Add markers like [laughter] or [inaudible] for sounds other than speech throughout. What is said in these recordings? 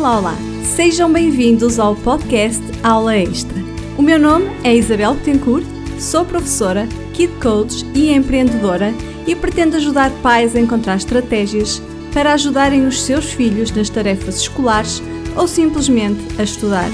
Olá, olá! Sejam bem-vindos ao podcast Aula Extra. O meu nome é Isabel Betancourt, sou professora, kid coach e empreendedora e pretendo ajudar pais a encontrar estratégias para ajudarem os seus filhos nas tarefas escolares ou simplesmente a estudar.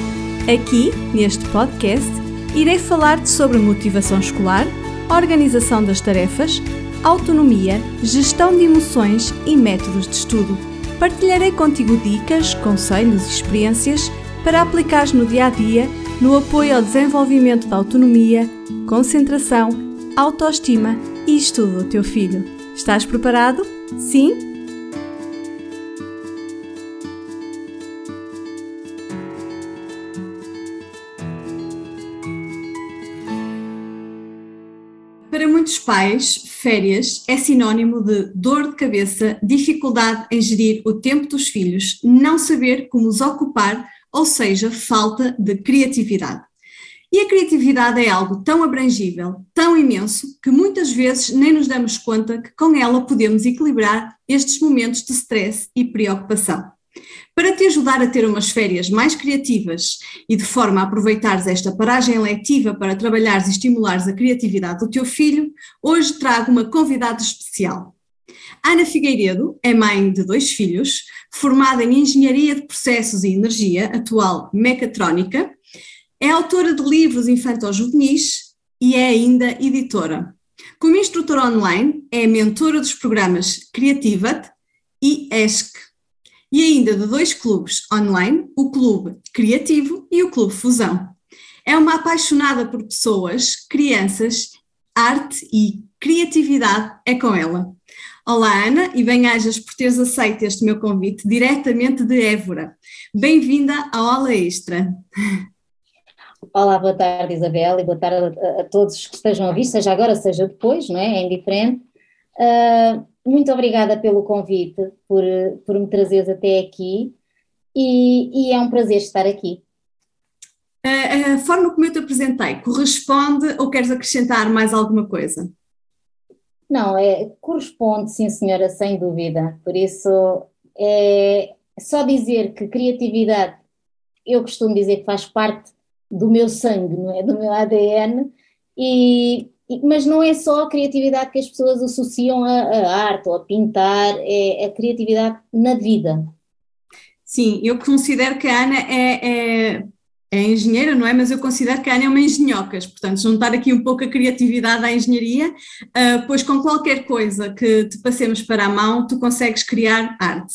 Aqui, neste podcast, irei falar-te sobre motivação escolar, organização das tarefas, autonomia, gestão de emoções e métodos de estudo. Partilharei contigo dicas, conselhos e experiências para aplicares no dia a dia no apoio ao desenvolvimento da autonomia, concentração, autoestima e estudo do teu filho. Estás preparado? Sim? Para muitos pais, férias é sinónimo de dor de cabeça, dificuldade em gerir o tempo dos filhos, não saber como os ocupar, ou seja, falta de criatividade. E a criatividade é algo tão abrangível, tão imenso, que muitas vezes nem nos damos conta que com ela podemos equilibrar estes momentos de stress e preocupação. Para te ajudar a ter umas férias mais criativas e de forma a aproveitares esta paragem letiva para trabalhares e estimulares a criatividade do teu filho, hoje trago uma convidada especial. Ana Figueiredo é mãe de dois filhos, formada em Engenharia de Processos e Energia, atual mecatrónica, é autora de livros infantil-juvenis e é ainda editora. Como instrutora online, é mentora dos programas Creativate e ESC, e ainda de dois clubes online, o Clube Criativo e o Clube Fusão. É uma apaixonada por pessoas, crianças, arte e criatividade é com ela. Olá Ana e bem-ajas por teres aceito este meu convite diretamente de Évora. Bem-vinda ao Aula Extra. Olá, boa tarde Isabel e boa tarde a, a, todos que estejam a ouvir, seja agora, seja depois, não é? É indiferente. Uh, muito obrigada pelo convite, por, por me trazeres até aqui e, e é um prazer estar aqui. A, a forma como eu te apresentei corresponde ou queres acrescentar mais alguma coisa? Não, é, corresponde, sim, senhora, sem dúvida. Por isso, é só dizer que criatividade, eu costumo dizer que faz parte do meu sangue, não é? Do meu ADN, e mas não é só a criatividade que as pessoas associam a arte ou a pintar, é a criatividade na vida. Sim, eu considero que a Ana é, é, é, engenheira, não é? Mas eu considero que a Ana é uma engenhocas, portanto, juntar aqui um pouco a criatividade à engenharia, uh, pois com qualquer coisa que te passemos para a mão, tu consegues criar arte.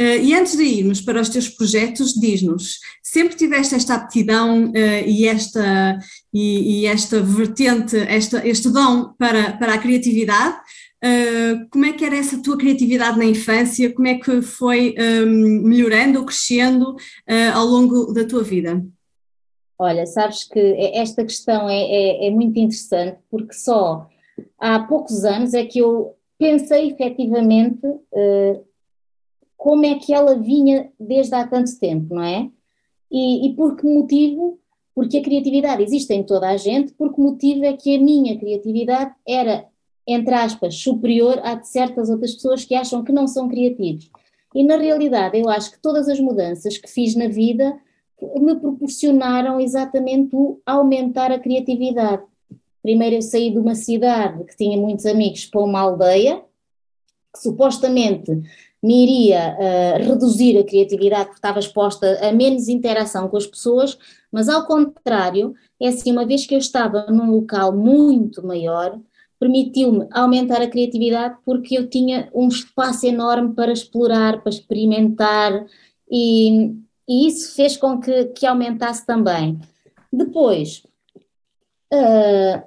Uh, e antes de irmos para os teus projetos, diz-nos, sempre tiveste esta aptidão uh, e, esta, e, e, esta vertente, esta, este dom para, para a criatividade? Como é que era essa tua criatividade na infância? Como é que foi melhorando ou crescendo ao longo da tua vida? Olha, sabes que esta questão é, é, é muito interessante porque só há poucos anos é que eu pensei efetivamente uh, como é que ela vinha desde há tanto tempo, não é? E, e por que motivo? Porque a criatividade existe em toda a gente, por que motivo é que a minha criatividade era, entre aspas, superior à de certas outras pessoas que acham que não são criativos. E na realidade eu acho que todas as mudanças que fiz na vida me proporcionaram exatamente o aumentar a criatividade. Primeiro eu saí de uma cidade que tinha muitos amigos para uma aldeia, que supostamente me iria uh, reduzir a criatividade porque estava exposta a menos interação com as pessoas, mas ao contrário, é assim, uma vez que eu estava num local muito maior, permitiu-me aumentar a criatividade porque eu tinha um espaço enorme para explorar, para experimentar e, e isso fez com que, que aumentasse também. Depois, uh,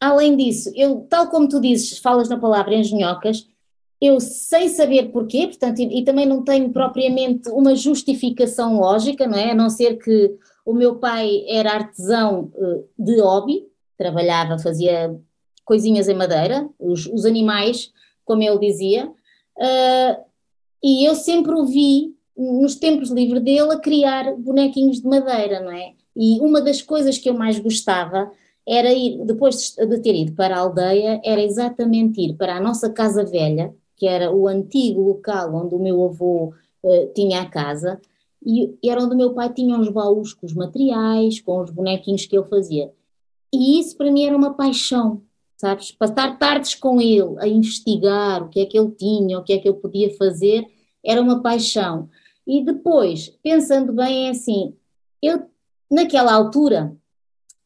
além disso, eu, tal como tu dizes, falas na palavra engenhocas, eu sem saber porquê, portanto, e, e, também não tenho propriamente uma justificação lógica, não é? A não ser que o meu pai era artesão uh, de hobby, trabalhava, fazia coisinhas em madeira, os, os animais, como ele dizia, uh, e eu sempre o vi nos tempos livres dele a criar bonequinhos de madeira, não é? E uma das coisas que eu mais gostava era ir, depois de ter ido para a aldeia, era exatamente ir para a nossa casa velha, que era o antigo local onde o meu avô uh, tinha a casa, e era onde o meu pai tinha os baús com os materiais, com os bonequinhos que ele fazia. E isso para mim era uma paixão, sabes? Passar tardes com ele a investigar o que é que ele tinha, o que é que eu podia fazer, era uma paixão. E depois, pensando bem, é assim, eu naquela altura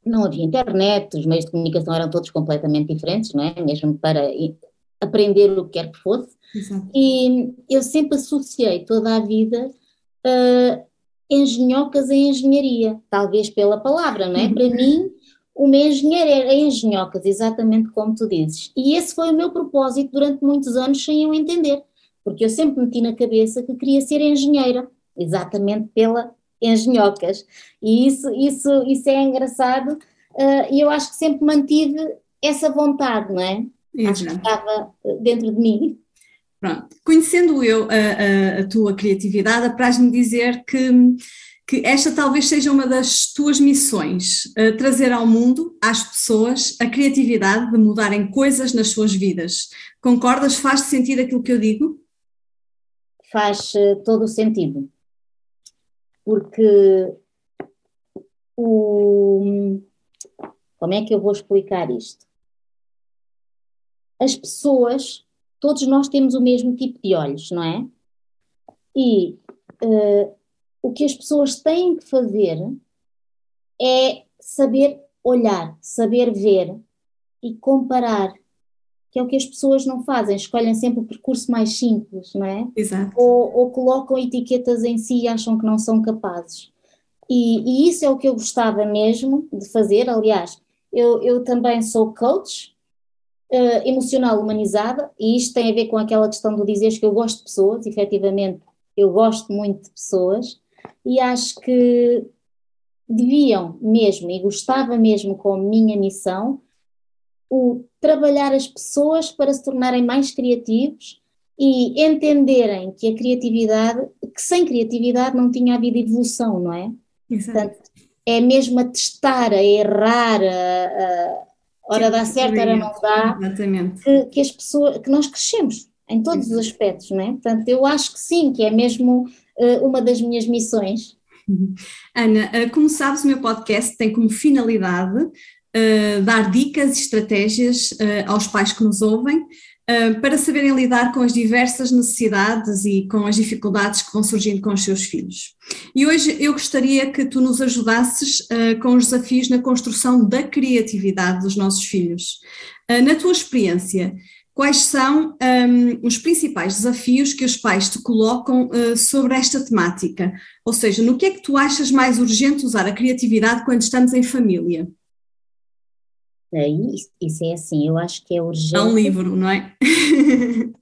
não havia internet, os meios de comunicação eram todos completamente diferentes, não é? Mesmo para aprender o que quer que fosse. Exato. E eu sempre associei toda a vida uh, engenhocas em engenharia, talvez pela palavra, não é? Uhum. Para mim, uma engenheira é engenhocas, exatamente como tu dizes. E esse foi o meu propósito durante muitos anos sem eu entender, porque eu sempre meti na cabeça que queria ser engenheira, exatamente pela engenhocas. E isso, isso, isso é engraçado uh, e eu acho que sempre mantive essa vontade, não é? Exato. Acho que estava dentro de mim. Pronto. Conhecendo eu a, a, a tua criatividade, apraz-me dizer que que esta talvez seja uma das tuas missões, uh, trazer ao mundo, às pessoas, a criatividade de mudarem coisas nas suas vidas. Concordas? Faz sentido aquilo que eu digo? Faz uh, todo o sentido. Porque o. Como é que eu vou explicar isto? As pessoas, todos nós temos o mesmo tipo de olhos, não é? E uh, o que as pessoas têm que fazer é saber olhar, saber ver e comparar, que é o que as pessoas não fazem, escolhem sempre o percurso mais simples, não é? Exato. Ou, ou colocam etiquetas em si e acham que não são capazes. E, e, isso é o que eu gostava mesmo de fazer. Aliás, eu, eu também sou coach uh, emocional humanizada, e isto tem a ver com aquela questão do dizeres que eu gosto de pessoas, efetivamente, eu gosto muito de pessoas, e acho que deviam mesmo, e gostava mesmo com a minha missão, o trabalhar as pessoas para se tornarem mais criativos e entenderem que a criatividade, que sem criatividade não tinha havido evolução, não é? Exato. Portanto, é mesmo a testar, a errar, a, a hora dá certo, hora não dá, Exatamente. Que, que as pessoas, que nós crescemos em todos os aspectos, não é? Portanto, eu acho que sim, que é mesmo uh, uma das minhas missões. Ana, uh, como sabes, o meu podcast tem como finalidade uh, dar dicas e estratégias aos pais que nos ouvem para saberem lidar com as diversas necessidades e com as dificuldades que vão surgindo com os seus filhos. E hoje eu gostaria que tu nos ajudasses com os desafios na construção da criatividade dos nossos filhos. na tua experiência, quais são um, os principais desafios que os pais te colocam uh, sobre esta temática? Ou seja, no que é que tu achas mais urgente usar a criatividade quando estamos em família? É, isso, é assim, eu acho que é urgente. Dá um livro, não é? [laughs]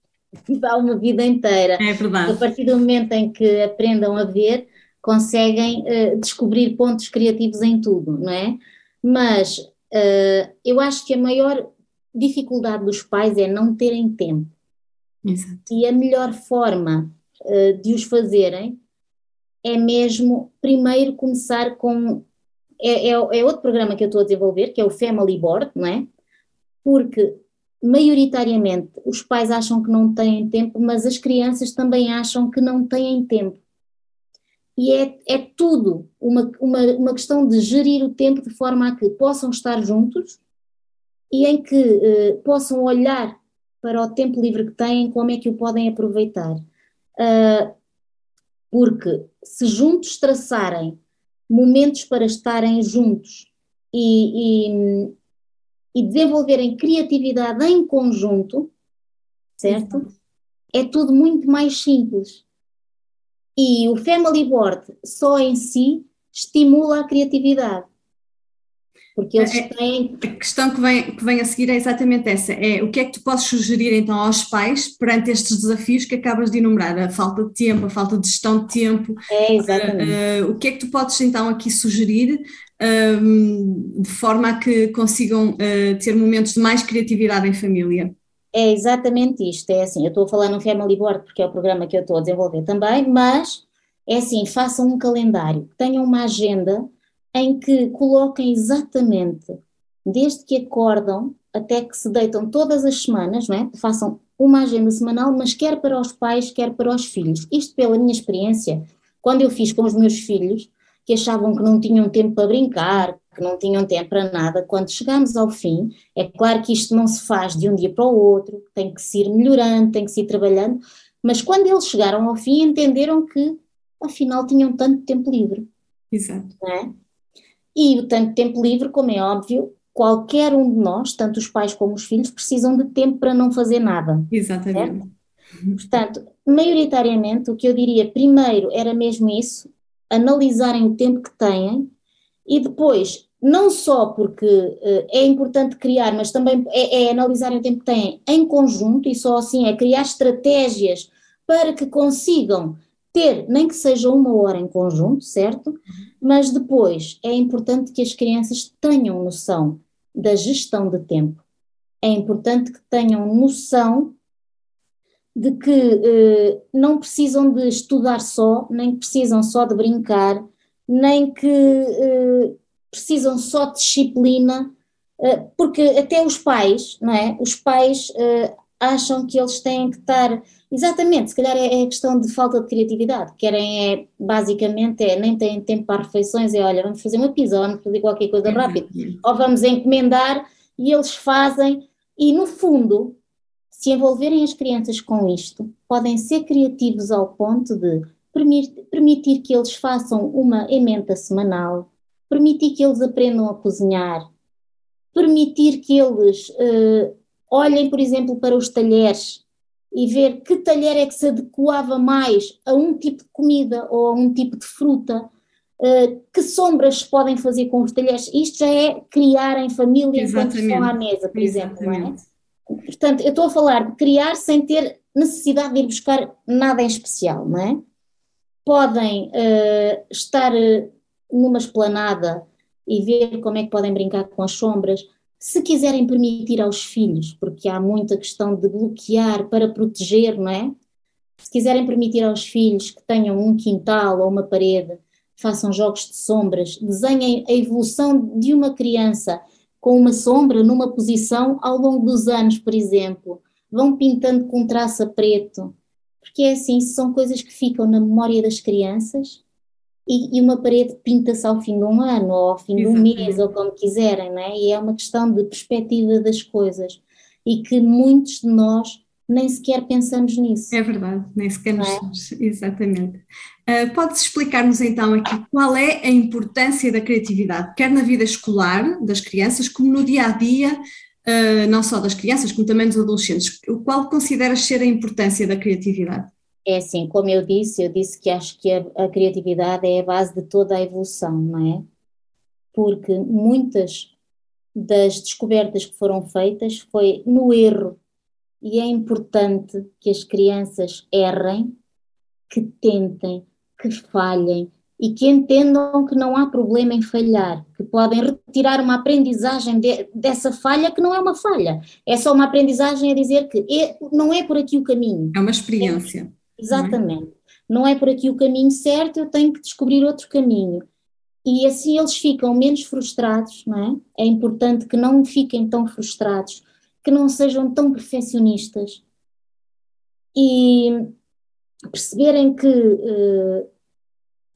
Dá uma vida inteira. É verdade. A partir do momento em que aprendam a ver, conseguem uh, descobrir pontos criativos em tudo, não é? Mas uh, eu acho que a maior dificuldade dos pais é não terem tempo. Exato. E a melhor forma uh, de os fazerem é mesmo primeiro começar com. É, é, é, outro programa que eu estou a desenvolver, que é o Family Board, não é? Porque maioritariamente os pais acham que não têm tempo, mas as crianças também acham que não têm tempo. E é, é tudo uma, uma, uma questão de gerir o tempo de forma a que possam estar juntos e em que uh, possam olhar para o tempo livre que têm, como é que o podem aproveitar. Uh, porque se juntos traçarem momentos para estarem juntos e, e, e desenvolverem criatividade em conjunto, certo? É tudo muito mais simples. E o Family Board só em si estimula a criatividade. Porque eles é, é, têm. A questão que vem, que vem a seguir é exatamente essa: é o que é que tu podes sugerir então aos pais perante estes desafios que acabas de enumerar? A falta de tempo, a falta de gestão de tempo. É, exatamente. Uh, uh, o que é que tu podes então aqui sugerir uh, de forma a que consigam ter momentos de mais criatividade em família? É exatamente isto. É assim, eu estou a falar no Family Board porque é o programa que eu estou a desenvolver também, mas é assim, façam um calendário, tenham uma agenda em que coloquem exatamente, desde que acordam até que se deitam todas as semanas, não é? façam uma agenda semanal, mas quer para os pais, quer para os filhos. Isto pela minha experiência, quando eu fiz com os meus filhos, que achavam que não tinham tempo para brincar, que não tinham tempo para nada, quando chegamos ao fim, é claro que isto não se faz de um dia para o outro, tem que se ir melhorando, tem que se ir trabalhando, mas quando eles chegaram ao fim, entenderam que afinal tinham tanto tempo livre. Exato. É? E o tanto tempo livre, como é óbvio, qualquer um de nós, tanto os pais como os filhos, precisam de tempo para não fazer nada. Exatamente. Certo? Portanto, maioritariamente, o que eu diria primeiro era mesmo isso, analisarem o tempo que têm e depois, não só porque uh, é importante criar, mas também é, é analisarem o tempo que têm em conjunto e só assim é criar estratégias para que consigam ter, nem que seja uma hora em conjunto, certo? Mas depois é importante que as crianças tenham noção da gestão de tempo. É importante que tenham noção de que eh, não precisam de estudar só, nem que precisam só de brincar, nem que eh, precisam só de disciplina, eh, porque até os pais, não é? Os pais eh, acham que eles têm que estar. Exatamente, se calhar é, é questão de falta de criatividade. Querem é, basicamente, é, nem têm tempo para refeições, é olha, vamos fazer uma pizza, ou vamos fazer qualquer coisa rápida, ou vamos encomendar e eles fazem, e no fundo se envolverem as crianças com isto, podem ser criativos ao ponto de permitir que eles façam uma emenda semanal, permitir que eles aprendam a cozinhar, permitir que eles uh, olhem, por exemplo, para os talheres e ver que talher é que se adequava mais a um tipo de comida ou a um tipo de fruta, uh, que sombras podem fazer com os talheres. Isto já é criar em família Exatamente. enquanto estão à mesa, por Exatamente. exemplo, não é? Portanto, eu estou a falar de criar sem ter necessidade de ir buscar nada em especial, não é? Podem uh, estar uh, numa esplanada e ver como é que podem brincar com as sombras. Se quiserem permitir aos filhos, porque há muita questão de bloquear para proteger, não é? Se quiserem permitir aos filhos que tenham um quintal ou uma parede, façam jogos de sombras, desenhem a evolução de uma criança com uma sombra numa posição ao longo dos anos, por exemplo. Vão pintando com traço preto, porque é assim, são coisas que ficam na memória das crianças e, e uma parede pinta-se ao fim de um ano, ou ao fim Exatamente. de um mês, ou como quiserem, não é? E é uma questão de perspectiva das coisas e que muitos de nós nem sequer pensamos nisso. É verdade, nem sequer nos é? exatamente. Uh, Podes explicar-nos então aqui qual é a importância da criatividade, quer na vida escolar das crianças, como no dia a dia, uh, não só das crianças, como também dos adolescentes. Qual consideras ser a importância da criatividade? É assim, como eu disse, eu disse que acho que a, a criatividade é a base de toda a evolução, não é? Porque muitas das descobertas que foram feitas foi no erro e é importante que as crianças errem, que tentem, que falhem e que entendam que não há problema em falhar, que podem retirar uma aprendizagem de, dessa falha que não é uma falha, é só uma aprendizagem a dizer que é, não é por aqui o caminho. É uma experiência. É, exatamente. Não é? não é por aqui o caminho certo, eu tenho que descobrir outro caminho. E assim eles ficam menos frustrados, não é? É importante que não fiquem tão frustrados, que não sejam tão perfeccionistas e perceberem que, uh,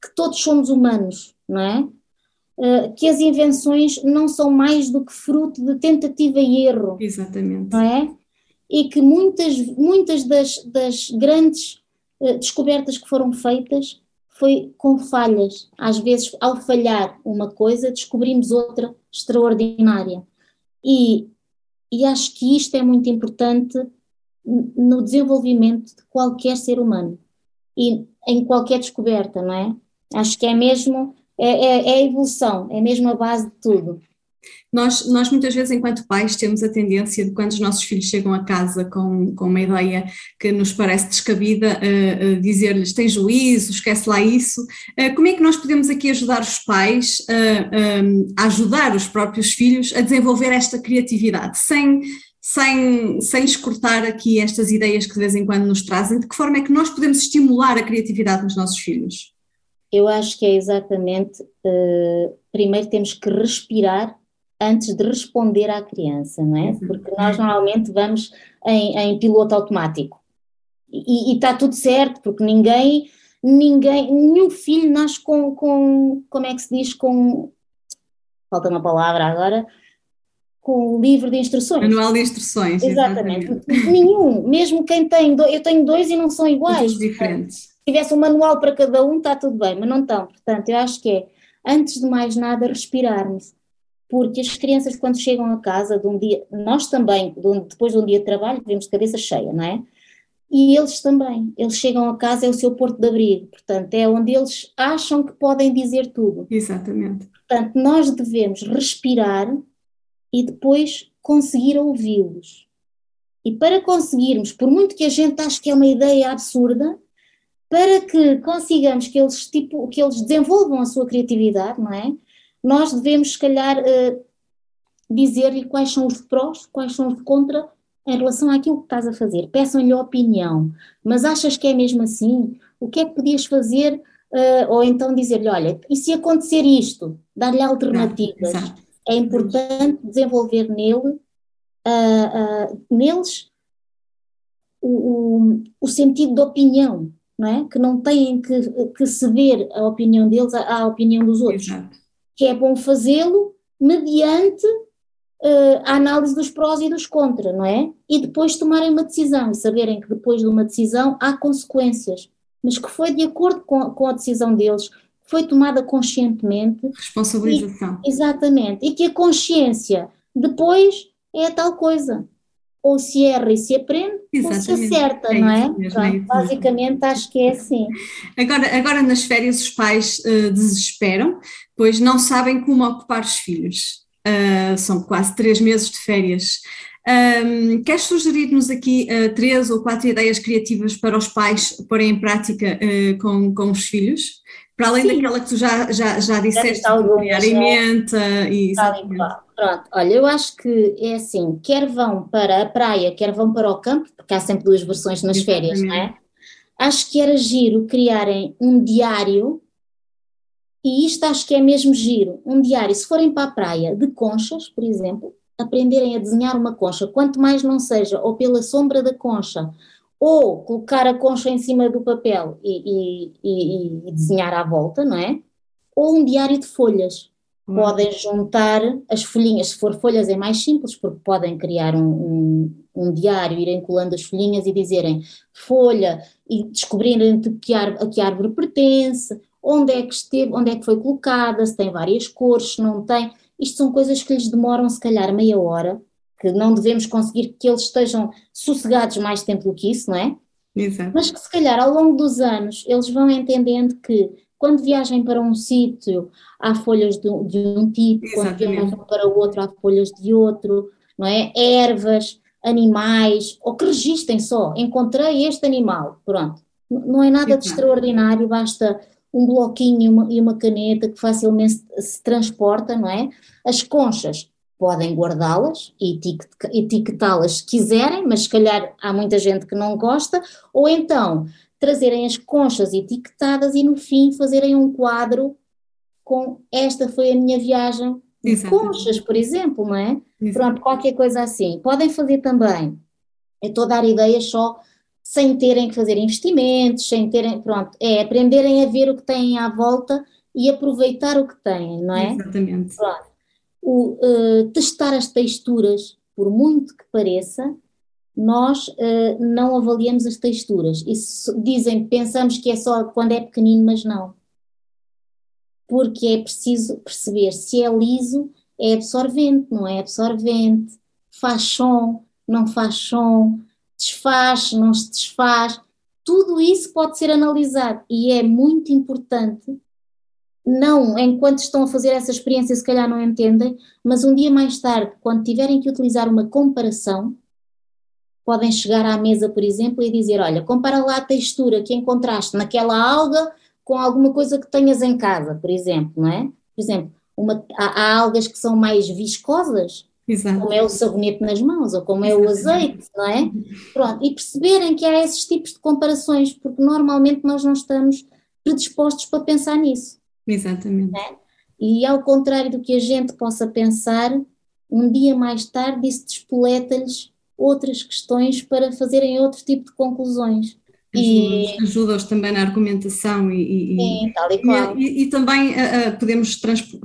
que todos somos humanos, não é? Uh, que as invenções não são mais do que fruto de tentativa e erro. Exatamente. Não é? E que muitas, muitas das, das grandes descobertas que foram feitas foi com falhas. Às vezes, ao falhar uma coisa, descobrimos outra extraordinária. E e acho que isto é muito importante no desenvolvimento de qualquer ser humano e em qualquer descoberta, não é? Acho que é mesmo, é, é, é a evolução, é mesmo a base de tudo. Nós, nós muitas vezes, enquanto pais, temos a tendência de quando os nossos filhos chegam a casa com, com uma ideia que nos parece descabida, uh, uh, dizer-lhes tem juízo, esquece lá isso. Uh, como é que nós podemos aqui ajudar os pais a ajudar os próprios filhos a desenvolver esta criatividade, sem, sem, sem escortar aqui estas ideias que de vez em quando nos trazem? De que forma é que nós podemos estimular a criatividade nos nossos filhos? Eu acho que é exatamente, primeiro temos que respirar antes de responder à criança, não é? Uhum. Porque nós normalmente vamos em, em piloto automático e, está tudo certo, porque ninguém, ninguém, nenhum filho nasce com, com, como é que se diz, com, falta uma palavra agora, com o livro de instruções. Manual de instruções. Exatamente. exatamente. Nenhum, mesmo quem tem, eu tenho dois e não são iguais. Todos diferentes. Se tivesse um manual para cada um, está tudo bem, mas não estão. Portanto, eu acho que é, antes de mais nada, respirarmos. Porque as crianças, quando chegam a casa de um dia, nós também, depois de um dia de trabalho, vemos de cabeça cheia, não é? E eles também, eles chegam a casa, é o seu porto de abrigo, portanto, é onde eles acham que podem dizer tudo. Exatamente. Portanto, nós devemos respirar e depois conseguir ouvi-los. E para conseguirmos, por muito que a gente ache que é uma ideia absurda, para que consigamos que eles, tipo, que eles desenvolvam a sua criatividade, não é? Nós devemos, se calhar, uh, dizer-lhe quais são os prós, quais são os contra em relação àquilo que estás a fazer. Peçam-lhe a opinião, mas achas que é mesmo assim? O que é que podias fazer? Uh, ou então dizer-lhe, olha, e se acontecer isto? Dar-lhe alternativas. Não, é importante desenvolver nele, uh, uh, neles o, o, o, sentido de opinião, não é? Que não têm que, que ceder a opinião deles à, à opinião dos outros. Exato. Que é bom fazê-lo mediante uh, a análise dos prós e dos contra, não é? E depois tomarem uma decisão e saberem que depois de uma decisão há consequências, mas que foi de acordo com, com a decisão deles, foi tomada conscientemente. Responsabilização. E, exatamente. E que a consciência depois é a tal coisa. Ou se erra e se aprende, exatamente. ou se acerta, é não é? Mesmo, é basicamente acho que é assim. Agora, agora nas férias os pais uh, desesperam, pois não sabem como ocupar os filhos. Uh, são quase três meses de férias. Um, queres sugerir-nos aqui uh, três ou quatro ideias criativas para os pais porem em prática uh, com, com os filhos? Para além Sim. daquela que tu já, já, já disseste, em mente e Pronto, olha, eu acho que é assim, quer vão para a praia, quer vão para o campo, porque há sempre duas versões nas Exatamente. férias, não é? Acho que era giro criarem um diário, e isto acho que é mesmo giro, um diário, se forem para a praia de conchas, por exemplo, aprenderem a desenhar uma concha, quanto mais não seja, ou pela sombra da concha, ou colocar a concha em cima do papel e, e, e, e desenhar à volta, não é? Ou um diário de folhas. Hum. Podem juntar as folhinhas, se for folhas é mais simples, porque podem criar um, um, um diário, irem colando as folhinhas e dizerem folha e descobrirem de que, a que árvore pertence, onde é que esteve, onde é que foi colocada, se tem várias cores, se não tem. Isto são coisas que lhes demoram se calhar meia hora que não devemos conseguir que eles estejam sossegados mais tempo do que isso, não é? Exato. Mas que se calhar ao longo dos anos eles vão entendendo que quando viajem para um sítio há folhas de, de um tipo, Exatamente. quando viajam para o outro há folhas de outro, não é? Ervas, animais, ou que registrem só, encontrei este animal, pronto. Não é nada Exato. de extraordinário, basta um bloquinho e uma, e uma caneta que facilmente se transporta, não é? As conchas, podem guardá-las e etiquetá-las se quiserem, mas se calhar há muita gente que não gosta, ou então trazerem as conchas etiquetadas e no fim fazerem um quadro com esta foi a minha viagem de conchas, por exemplo, não é? Exatamente. Pronto, qualquer coisa assim. Podem fazer também. Eu estou a dar ideias só sem terem que fazer investimentos, sem terem, pronto, é aprenderem a ver o que têm à volta e aproveitar o que têm, não é? Exatamente. Pronto o uh, testar as texturas, por muito que pareça, nós uh, não avaliamos as texturas. Isso dizem, pensamos que é só quando é pequenino, mas não. Porque é preciso perceber se é liso, é absorvente, não é absorvente, faz som, não faz som, desfaz, não se desfaz. Tudo isso pode ser analisado e é muito importante não, enquanto estão a fazer essa experiência, se calhar não entendem, mas um dia mais tarde, quando tiverem que utilizar uma comparação, podem chegar à mesa, por exemplo, e dizer: Olha, compara lá a textura que encontraste naquela alga com alguma coisa que tenhas em casa, por exemplo, não é? Por exemplo, uma, há, há algas que são mais viscosas, Exato. como é o sabonete nas mãos, ou como é o azeite, não é? Pronto, e perceberem que há esses tipos de comparações, porque normalmente nós não estamos predispostos para pensar nisso. Exatamente. Né? E ao contrário do que a gente possa pensar, um dia mais tarde isso despoleta-lhes outras questões para fazerem outro tipo de conclusões. Ajuda-os também na argumentação e, Sim, tal e qual. E, e, e também uh, podemos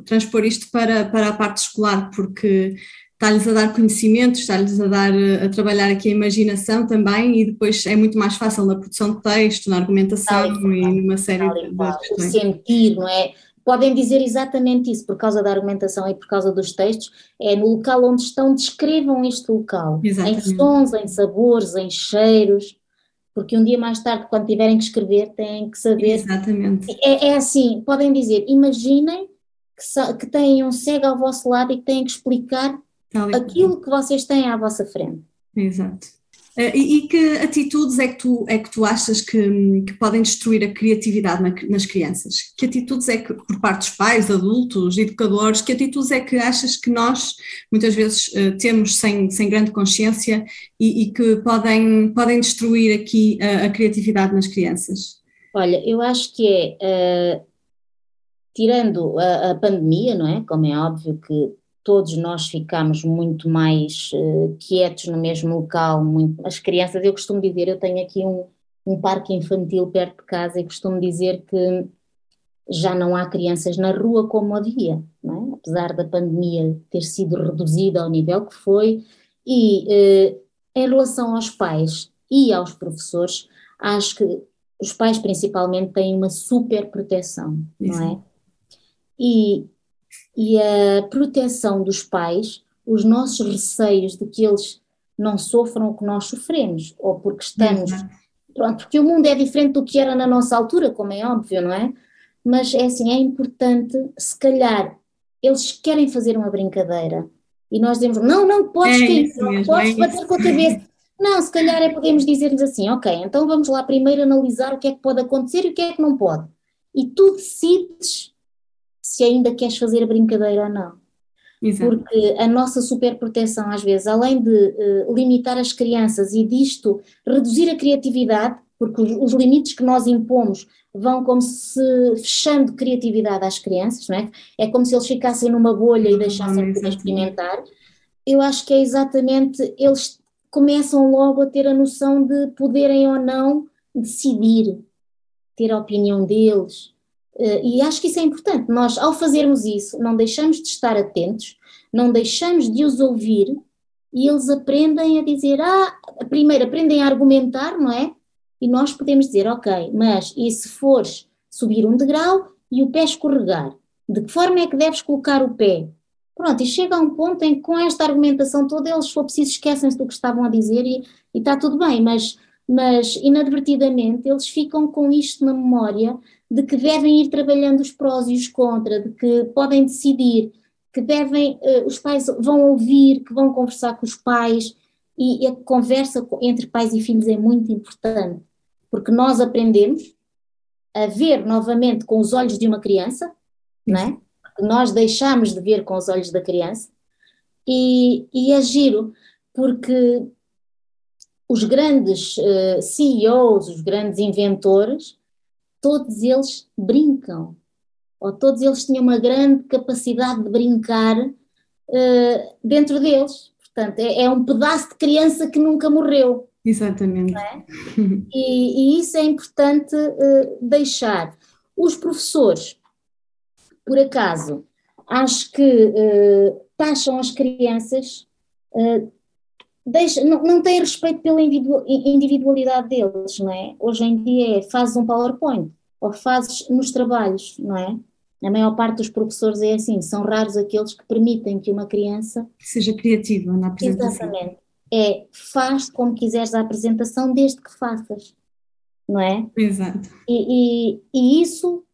transpor isto para, para a parte escolar, porque está-lhes a dar conhecimentos, está-lhes a dar a trabalhar aqui a imaginação também e depois é muito mais fácil na produção de texto, na argumentação e, e numa série de questões. Sentir, não é? Podem dizer exatamente isso, por causa da argumentação e por causa dos textos, é no local onde estão, descrevam este local, exatamente. em sons, em sabores, em cheiros, porque um dia mais tarde, quando tiverem que escrever, têm que saber. Exatamente. É, é assim, podem dizer, imaginem que, que têm um cego ao vosso lado e que têm que explicar aquilo que vocês têm à vossa frente. Exato. Uh, e, e, que atitudes é que tu, é que tu achas que, que podem destruir a criatividade na, nas crianças? Que atitudes é que, por parte dos pais, adultos, educadores, que atitudes é que achas que nós muitas vezes uh, temos sem, sem grande consciência e, e, que podem, podem destruir aqui a, a, criatividade nas crianças? Olha, eu acho que é, uh, tirando a, a pandemia, não é? Como é óbvio que todos nós ficamos muito mais uh, quietos no mesmo local, muito, as crianças, eu costumo dizer, eu tenho aqui um, um parque infantil perto de casa e costumo dizer que já não há crianças na rua como havia, é? apesar da pandemia ter sido reduzida ao nível que foi, e uh, em relação aos pais e aos professores, acho que os pais principalmente têm uma super proteção, não é? E e a proteção dos pais, os nossos receios de que eles não sofram o que nós sofremos, ou porque estamos. Uhum. Pronto, porque o mundo é diferente do que era na nossa altura, como é óbvio, não é? Mas é assim, é importante, se calhar, eles querem fazer uma brincadeira e nós dizemos: não, não podes é cair, não mesmo, podes é bater com a cabeça. Não, se calhar é podemos dizer-lhes assim: ok, então vamos lá primeiro analisar o que é que pode acontecer e o que é que não pode. E tu decides se ainda queres fazer a brincadeira ou não. Exato. Porque a nossa superproteção, às vezes, além de uh, limitar as crianças e disto reduzir a criatividade, porque os, os, limites que nós impomos vão como se fechando criatividade às crianças, não é? É como se eles ficassem numa bolha e deixassem de experimentar. Eu acho que é exatamente, eles começam logo a ter a noção de poderem ou não decidir, ter a opinião deles, e acho que isso é importante. Nós, ao fazermos isso, não deixamos de estar atentos, não deixamos de os ouvir e eles aprendem a dizer: Ah, primeiro aprendem a argumentar, não é? E nós podemos dizer: Ok, mas e se fores subir um degrau e o pé escorregar? De que forma é que deves colocar o pé? Pronto, e chega a um ponto em que com esta argumentação toda eles, se for preciso, esquecem-se do que estavam a dizer e, e está tudo bem, mas, mas inadvertidamente eles ficam com isto na memória de que devem ir trabalhando os prós e os contras, de que podem decidir, que devem, uh, os pais vão ouvir, que vão conversar com os pais, e, e a conversa entre pais e filhos é muito importante, porque nós aprendemos a ver novamente com os olhos de uma criança, não é? nós deixamos de ver com os olhos da criança, e, e é giro, porque os grandes uh, CEOs, os grandes inventores, todos eles brincam, ou todos eles tinham uma grande capacidade de brincar uh, dentro deles. Portanto, é, é, um pedaço de criança que nunca morreu. Exatamente. É? E, e, isso é importante uh, deixar. Os professores, por acaso, acho que uh, taxam as crianças deixa, não, não têm respeito pela individualidade deles, não é? Hoje em dia é fazes um PowerPoint ou fazes nos trabalhos, não é? A maior parte dos professores é assim, são raros aqueles que permitem que uma criança seja criativa na apresentação. Exatamente. É, faz como quiseres a apresentação desde que faças, não é? Exato. E, e, e isso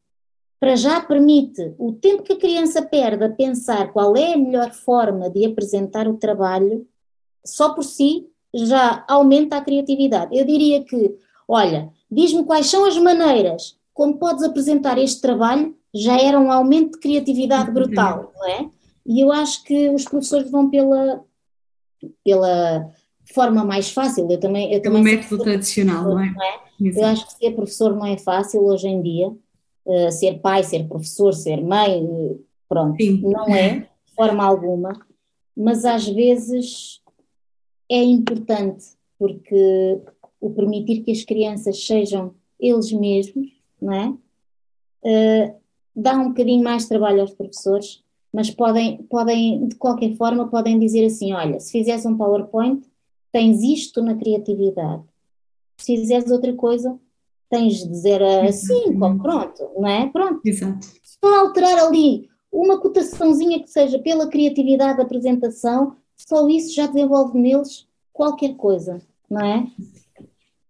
para já permite o tempo que a criança perde a pensar qual é a melhor forma de apresentar o trabalho só por si já aumenta a criatividade. Eu diria que, olha, diz-me quais são as maneiras como podes apresentar este trabalho, já era um aumento de criatividade brutal, não é? E eu acho que os professores vão pela, pela forma mais fácil. Eu também, eu também método tradicional, não é? Não é? Eu acho que ser professor não é fácil hoje em dia. Uh, ser pai, ser professor, ser mãe, pronto, Sim. não é, de forma alguma, mas às vezes é importante, porque o permitir que as crianças sejam eles mesmos, não é? Uh, dá um bocadinho mais trabalho aos professores, mas podem, podem, de qualquer forma, podem dizer assim: olha, se fizeres um PowerPoint, tens isto na criatividade. Se fizeres outra coisa, tens de dizer assim, pronto, não é? Pronto. Exato. Só alterar ali uma cotaçãozinha que seja pela criatividade da apresentação, só isso já desenvolve neles qualquer coisa, não é?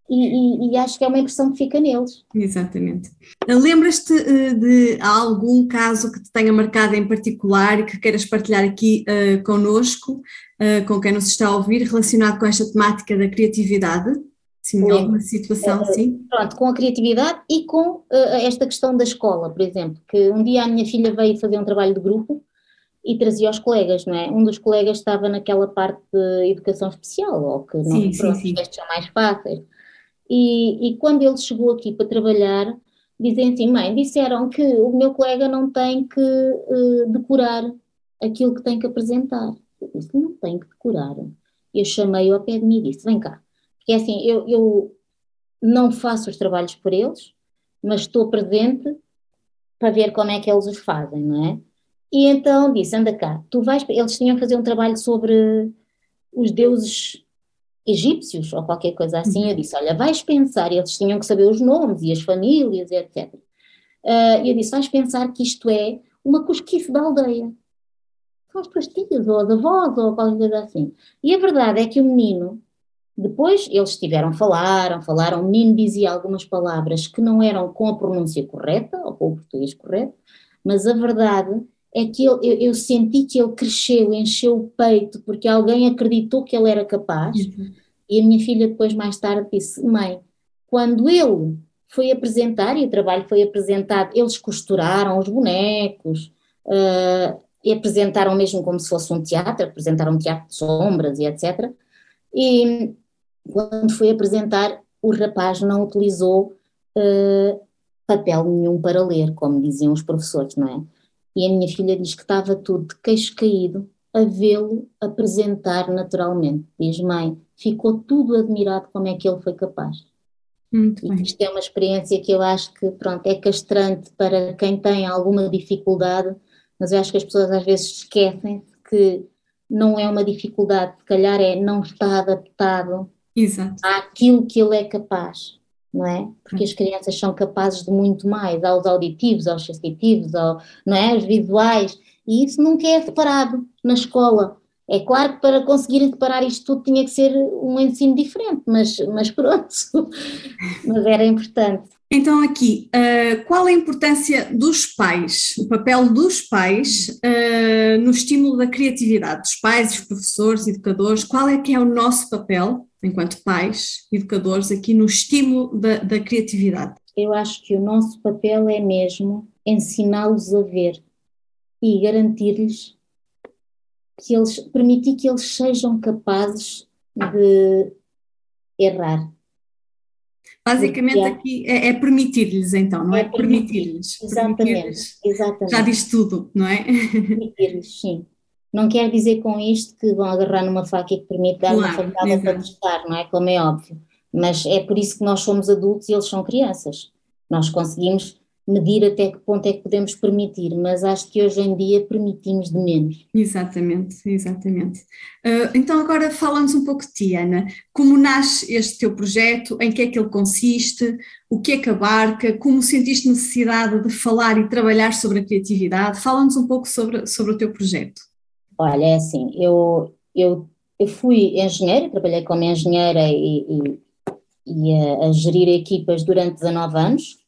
E, e, e, acho que é uma impressão que fica neles. Exatamente. Lembras-te uh, de algum caso que te tenha marcado em particular e que queiras partilhar aqui uh, connosco, uh, com quem nos está a ouvir, relacionado com esta temática da criatividade? Sim, alguma situação assim? Pronto, com a criatividade e com esta questão da escola, por exemplo, que um dia a minha filha veio fazer um trabalho de grupo e trazia os colegas, não é? Um dos colegas estava naquela parte de educação especial, ou que não, sim, pronto, sim, sim. estes são mais fáceis e, e quando ele chegou aqui para trabalhar, dizem assim: mãe, disseram que o meu colega não tem que uh, decorar aquilo que tem que apresentar. Eu disse: não tem que decorar. Eu chamei-o ao pé de mim e disse: vem cá. Porque é assim, eu, eu não faço os trabalhos por eles, mas estou presente para ver como é que eles os fazem, não é? E então disse: anda cá, tu vais. Eles tinham que fazer um trabalho sobre os deuses egípcios ou qualquer coisa assim. Eu uhum. disse: Olha, vais pensar, eles tinham que saber os nomes e as famílias, etc. Uh, ah, eu disse: Vais pensar que isto é uma cosquice da aldeia. São as pastilhas, ou as avós, ou qualquer coisa assim. E a verdade é que o menino, depois eles estiveram, falaram, falaram, o menino dizia algumas palavras que não eram com a pronúncia correta, ou com o português correto, mas a verdade é que ele, eu, eu, senti que ele cresceu, encheu o peito, porque alguém acreditou que ele era capaz. Uhum. E a minha filha, depois, mais tarde, disse: Mãe, quando ele foi apresentar, e o trabalho foi apresentado, eles costuraram os bonecos, uh, e apresentaram mesmo como se fosse um teatro, apresentaram um teatro de sombras e etc. E quando foi apresentar, o rapaz não utilizou uh, papel nenhum para ler, como diziam os professores, não é? E a minha filha diz que estava tudo de queixo caído a vê-lo apresentar naturalmente. Diz, mãe, ficou tudo admirado como é que ele foi capaz. Muito e isto é uma experiência que eu acho que, pronto, é castrante para quem tem alguma dificuldade, mas eu acho que as pessoas às vezes esquecem que não é uma dificuldade, se calhar é não está adaptado Exato. àquilo que ele é capaz não é? Porque as crianças são capazes de muito mais, aos auditivos, aos sensitivos, ao, não é? Aos visuais, e isso nunca é separado na escola. É claro que para conseguirem separar isto tudo tinha que ser um ensino diferente, mas, mas pronto, [laughs] mas era importante. Então, aqui, uh, qual a importância dos pais, o papel dos pais uh, no estímulo da criatividade, dos pais, dos professores, educadores, qual é que é o nosso papel enquanto pais, educadores, aqui no estímulo da, da criatividade? Eu acho que o nosso papel é mesmo ensiná-los a ver e garantir-lhes que eles, permitir que eles sejam capazes de errar. Basicamente aqui é, é permitir-lhes então, não é? é permitir-lhes. Permitir exatamente, permitir exatamente. Já diz tudo, não é? Permitir-lhes, sim. Não quer dizer com isto que vão agarrar numa faca e que permite dar claro, uma facada para testar, não é? Como é óbvio. Mas é por isso que nós somos adultos e eles são crianças. Nós conseguimos medir até que ponto é que podemos permitir, mas acho que hoje em dia permitimos de menos. Exatamente, exatamente. Uh, então agora falamos um pouco de ti, Ana. Como nasce este teu projeto, em que é que ele consiste, o que é que abarca, como sentiste necessidade de falar e trabalhar sobre a criatividade? Fala-nos um pouco sobre, sobre o teu projeto. Olha, é assim, eu, eu, eu fui engenheira, trabalhei como engenheira e, e, e a, a, gerir equipas durante 19 anos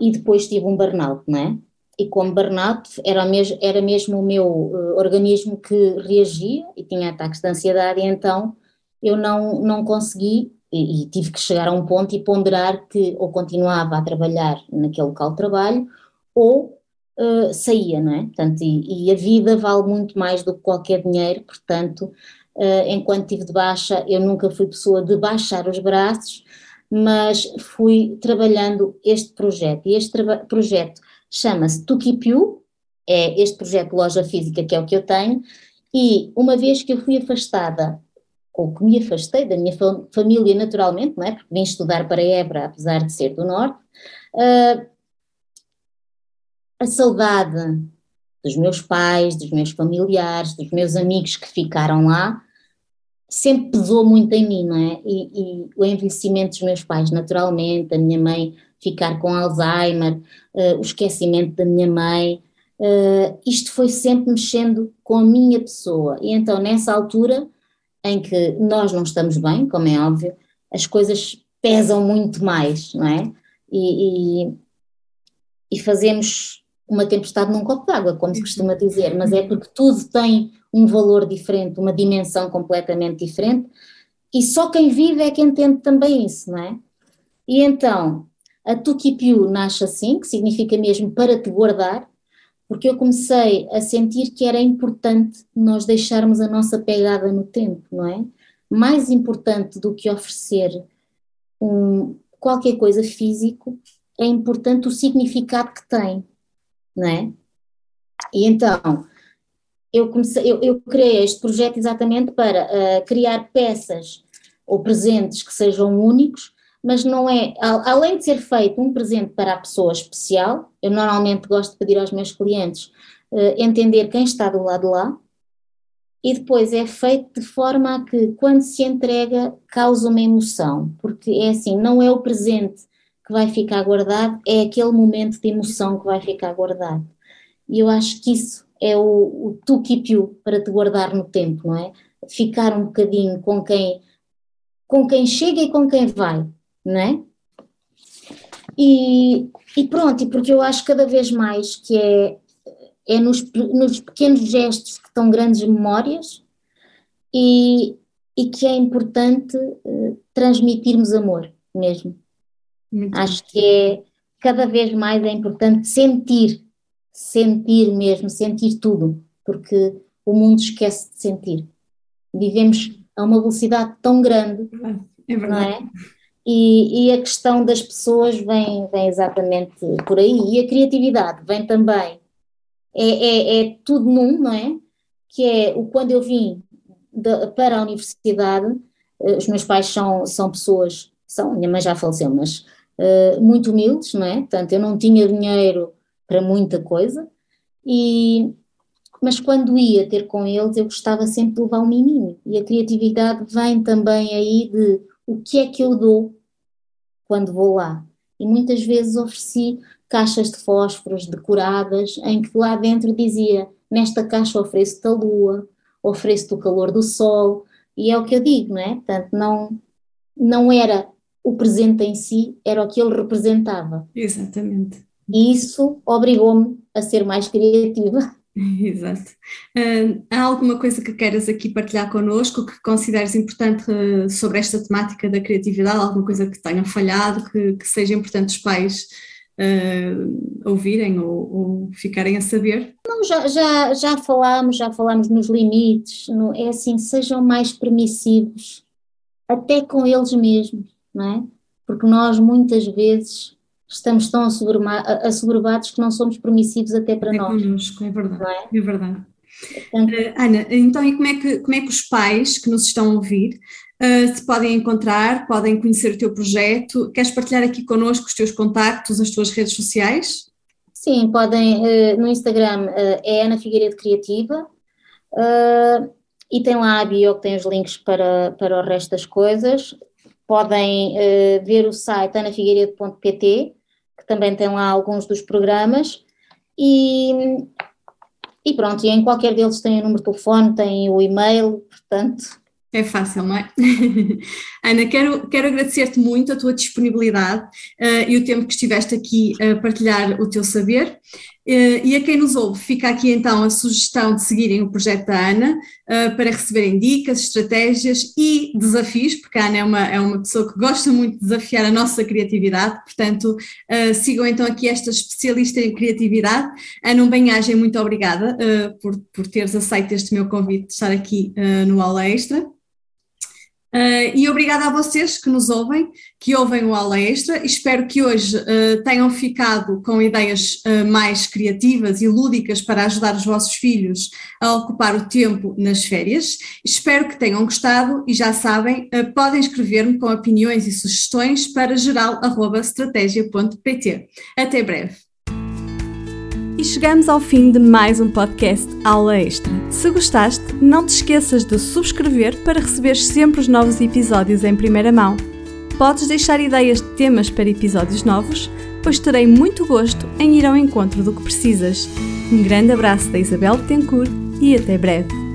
e depois tive um burnout, não é? E como burnout era, mesmo, era mesmo o meu uh, organismo que reagia e tinha ataques de ansiedade, e então eu não, não consegui e, e tive que chegar a um ponto e ponderar que ou continuava a trabalhar naquele local de trabalho ou uh, saía, não é? Portanto, e, e, a vida vale muito mais do que qualquer dinheiro, portanto, uh, enquanto estive de baixa, eu nunca fui pessoa de baixar os braços, mas fui trabalhando este projeto. E este projeto chama-se Tukipiu, é este projeto loja física que é o que eu tenho, e uma vez que eu fui afastada ou que me afastei da minha família naturalmente, não é? Porque vim estudar para Évora, apesar de ser do Norte, uh, a saudade dos meus pais, dos meus familiares, dos meus amigos que ficaram lá, sempre pesou muito em mim, não é? E, e o envelhecimento dos meus pais, naturalmente, a minha mãe ficar com Alzheimer, uh, o esquecimento da minha mãe, uh, isto foi sempre mexendo com a minha pessoa. E então, nessa altura, em que nós não estamos bem, como é óbvio, as coisas pesam muito mais, não é? E, e, e fazemos uma tempestade num copo d'água, como se costuma dizer, mas é porque tudo tem um valor diferente, uma dimensão completamente diferente, e só quem vive é que entende também isso, não é? E então, a Tukipiu nasce assim, que significa mesmo para te guardar, porque eu comecei a sentir que era importante nós deixarmos a nossa pegada no tempo, não é? Mais importante do que oferecer um, qualquer coisa físico, é importante o significado que tem, não é? E então, eu, comecei, eu, eu criei este projeto exatamente para uh, criar peças ou presentes que sejam únicos, mas não é, além de ser feito um presente para a pessoa especial, eu normalmente gosto de pedir aos meus clientes uh, entender quem está do lado lá, e depois é feito de forma a que, quando se entrega, causa uma emoção, porque é assim, não é o presente que vai ficar guardado, é aquele momento de emoção que vai ficar guardado. E eu acho que isso é o, o tu keep you para te guardar no tempo, não é? Ficar um bocadinho com quem, com quem chega e com quem vai, não é? E, e pronto, porque eu acho cada vez mais que é, é nos, nos pequenos gestos que estão grandes memórias e, e que é importante uh, transmitirmos amor mesmo. Muito acho que é cada vez mais é importante sentir sentir mesmo, sentir tudo, porque o mundo esquece de sentir. Vivemos a uma velocidade tão grande, é verdade. não é? E, e, a questão das pessoas vem, vem exatamente por aí. E a criatividade vem também. É, é, é tudo num, não é? Que é o quando eu vim de, para a universidade, eh, os meus pais são, são pessoas, são, minha mãe já faleceu, mas uh, muito humildes, não é? Portanto, eu não tinha dinheiro para muita coisa, e, mas quando ia ter com eles eu gostava sempre de levar um miminho, e a criatividade vem também aí de o que é que eu dou quando vou lá. E muitas vezes ofereci caixas de fósforos decoradas, em que lá dentro dizia: Nesta caixa ofereço-te a lua, ofereço-te o calor do sol, e é o que eu digo, não é? Portanto, não, não era o presente em si, era o que ele representava. Exatamente. E isso obrigou-me a ser mais criativa. [laughs] Exato. Uh, há alguma coisa que queiras aqui partilhar connosco que consideres importante uh, sobre esta temática da criatividade? Alguma coisa que tenha falhado, que, que seja importante os pais uh, ouvirem ou, ou, ficarem a saber? Não, já, já, já falámos, já falámos nos limites, no, é assim, sejam mais permissivos, até com eles mesmos, não é? Porque nós muitas vezes estamos tão assoberbados que não somos permissivos até para é nós. Connosco, é verdade, é? é? verdade. Portanto, uh, Ana, então e como é, que, como é que os pais que nos estão a ouvir uh, se podem encontrar, podem conhecer o teu projeto? Queres partilhar aqui connosco os teus contactos, as tuas redes sociais? Sim, podem, uh, no Instagram é Ana Figueiredo Criativa e tem lá a bio que tem os links para, para o resto das coisas. Podem ver o site anafigueiredo.pt também tem lá alguns dos programas e, e pronto, e em qualquer deles tem o número de telefone, tem o e-mail, portanto. É fácil, não é? [laughs] Ana, quero, quero agradecer-te muito a tua disponibilidade uh, e o tempo que estiveste aqui a partilhar o teu saber. Uh, e a quem nos ouve, fica aqui então a sugestão de seguirem o projeto da Ana uh, para receberem dicas, estratégias e desafios, porque a Ana é uma, é uma pessoa que gosta muito de desafiar a nossa criatividade, portanto, uh, sigam então aqui esta especialista em criatividade. Ana, bem-aja muito obrigada por, por teres aceito este meu convite de estar aqui no Aula Extra. Uh, e obrigada a vocês que nos ouvem, que ouvem o Aula Extra. Espero que hoje uh, tenham ficado com ideias uh, mais criativas e lúdicas para ajudar os vossos filhos a ocupar o tempo nas férias. Espero que tenham gostado e já sabem, podem escrever-me com opiniões e sugestões para geral.estratégia.pt. Até breve. E chegamos ao fim de mais um podcast Aula Extra. Se gostaste, não te esqueças de subscrever para receber sempre os novos episódios em primeira mão. Podes deixar ideias de temas para episódios novos, pois terei muito gosto em ir ao encontro do que precisas. Um grande abraço da Isabel Betancourt e até breve.